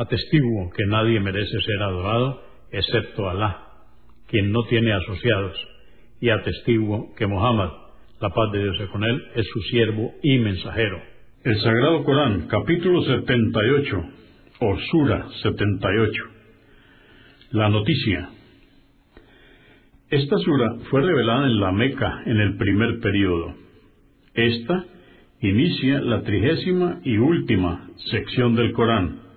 Atestiguo que nadie merece ser adorado excepto Alá, quien no tiene asociados, y atestiguo que Muhammad, la paz de Dios es con él, es su siervo y mensajero. El Sagrado Corán, capítulo 78, o Sura 78. La noticia. Esta sura fue revelada en la Meca en el primer período. Esta inicia la trigésima y última sección del Corán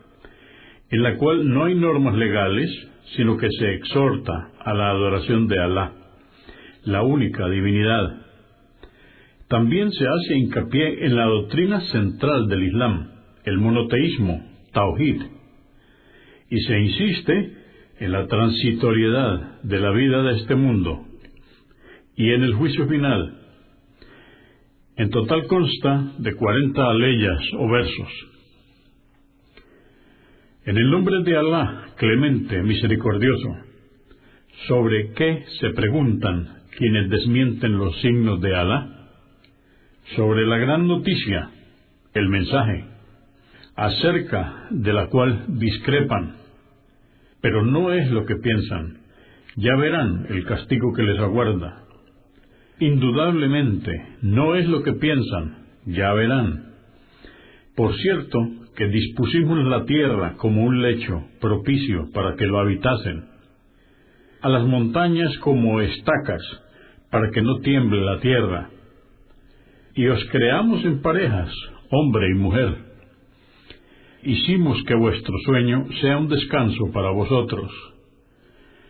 en la cual no hay normas legales, sino que se exhorta a la adoración de Alá, la única divinidad. También se hace hincapié en la doctrina central del Islam, el monoteísmo, Tawhid, y se insiste en la transitoriedad de la vida de este mundo y en el juicio final. En total consta de 40 aleyas o versos. En el nombre de Alá, clemente, misericordioso, ¿sobre qué se preguntan quienes desmienten los signos de Alá? Sobre la gran noticia, el mensaje, acerca de la cual discrepan, pero no es lo que piensan. Ya verán el castigo que les aguarda. Indudablemente, no es lo que piensan, ya verán. Por cierto, que dispusimos la tierra como un lecho propicio para que lo habitasen, a las montañas como estacas para que no tiemble la tierra, y os creamos en parejas, hombre y mujer. Hicimos que vuestro sueño sea un descanso para vosotros,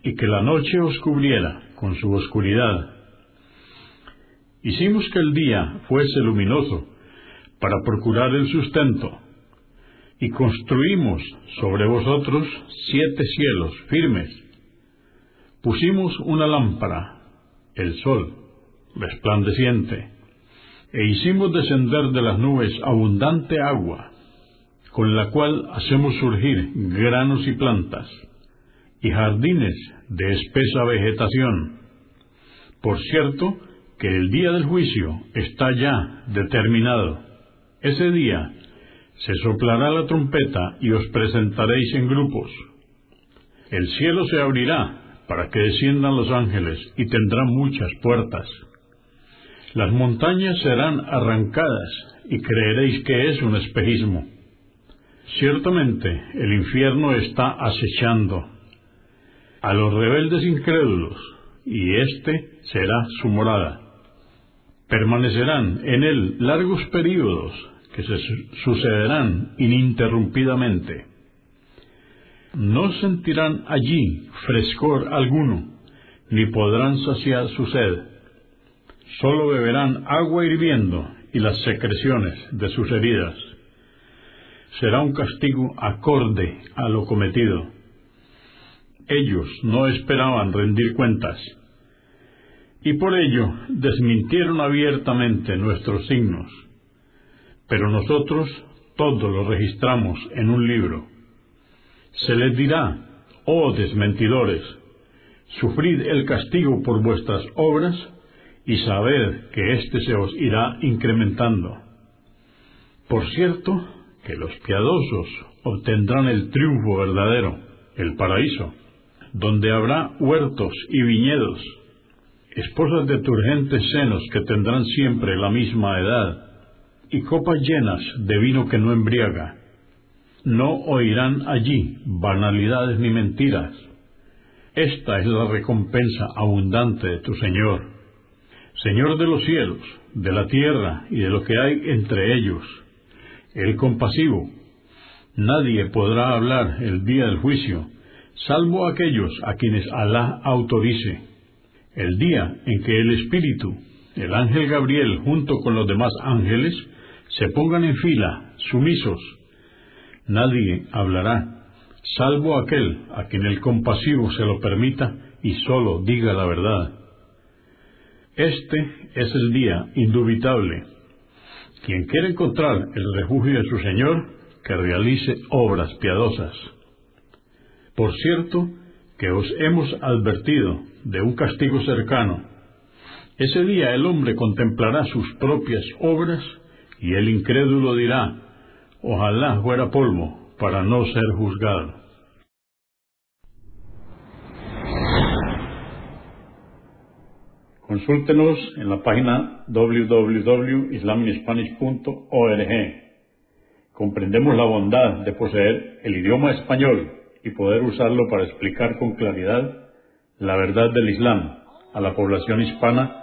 y que la noche os cubriera con su oscuridad. Hicimos que el día fuese luminoso para procurar el sustento y construimos sobre vosotros siete cielos firmes. Pusimos una lámpara, el sol, resplandeciente, e hicimos descender de las nubes abundante agua, con la cual hacemos surgir granos y plantas, y jardines de espesa vegetación. Por cierto, que el día del juicio está ya determinado. Ese día se soplará la trompeta y os presentaréis en grupos. El cielo se abrirá para que desciendan los ángeles y tendrán muchas puertas. Las montañas serán arrancadas y creeréis que es un espejismo. Ciertamente el infierno está acechando a los rebeldes incrédulos y éste será su morada. Permanecerán en él largos períodos que se sucederán ininterrumpidamente. No sentirán allí frescor alguno, ni podrán saciar su sed. Solo beberán agua hirviendo y las secreciones de sus heridas. Será un castigo acorde a lo cometido. Ellos no esperaban rendir cuentas, y por ello desmintieron abiertamente nuestros signos pero nosotros todo lo registramos en un libro. Se les dirá, oh desmentidores, sufrid el castigo por vuestras obras y sabed que éste se os irá incrementando. Por cierto, que los piadosos obtendrán el triunfo verdadero, el paraíso, donde habrá huertos y viñedos, esposas de turgentes senos que tendrán siempre la misma edad, y copas llenas de vino que no embriaga. No oirán allí banalidades ni mentiras. Esta es la recompensa abundante de tu Señor, Señor de los cielos, de la tierra y de lo que hay entre ellos, el compasivo. Nadie podrá hablar el día del juicio, salvo aquellos a quienes Alá autorice. El día en que el Espíritu, el ángel Gabriel junto con los demás ángeles, se pongan en fila, sumisos. Nadie hablará salvo aquel a quien el compasivo se lo permita y sólo diga la verdad. Este es el día indubitable. Quien quiere encontrar el refugio de su Señor, que realice obras piadosas. Por cierto, que os hemos advertido de un castigo cercano. Ese día el hombre contemplará sus propias obras y el incrédulo dirá, ojalá fuera polvo para no ser juzgado. Consúltenos en la página www.islamispanish.org. Comprendemos la bondad de poseer el idioma español y poder usarlo para explicar con claridad la verdad del Islam a la población hispana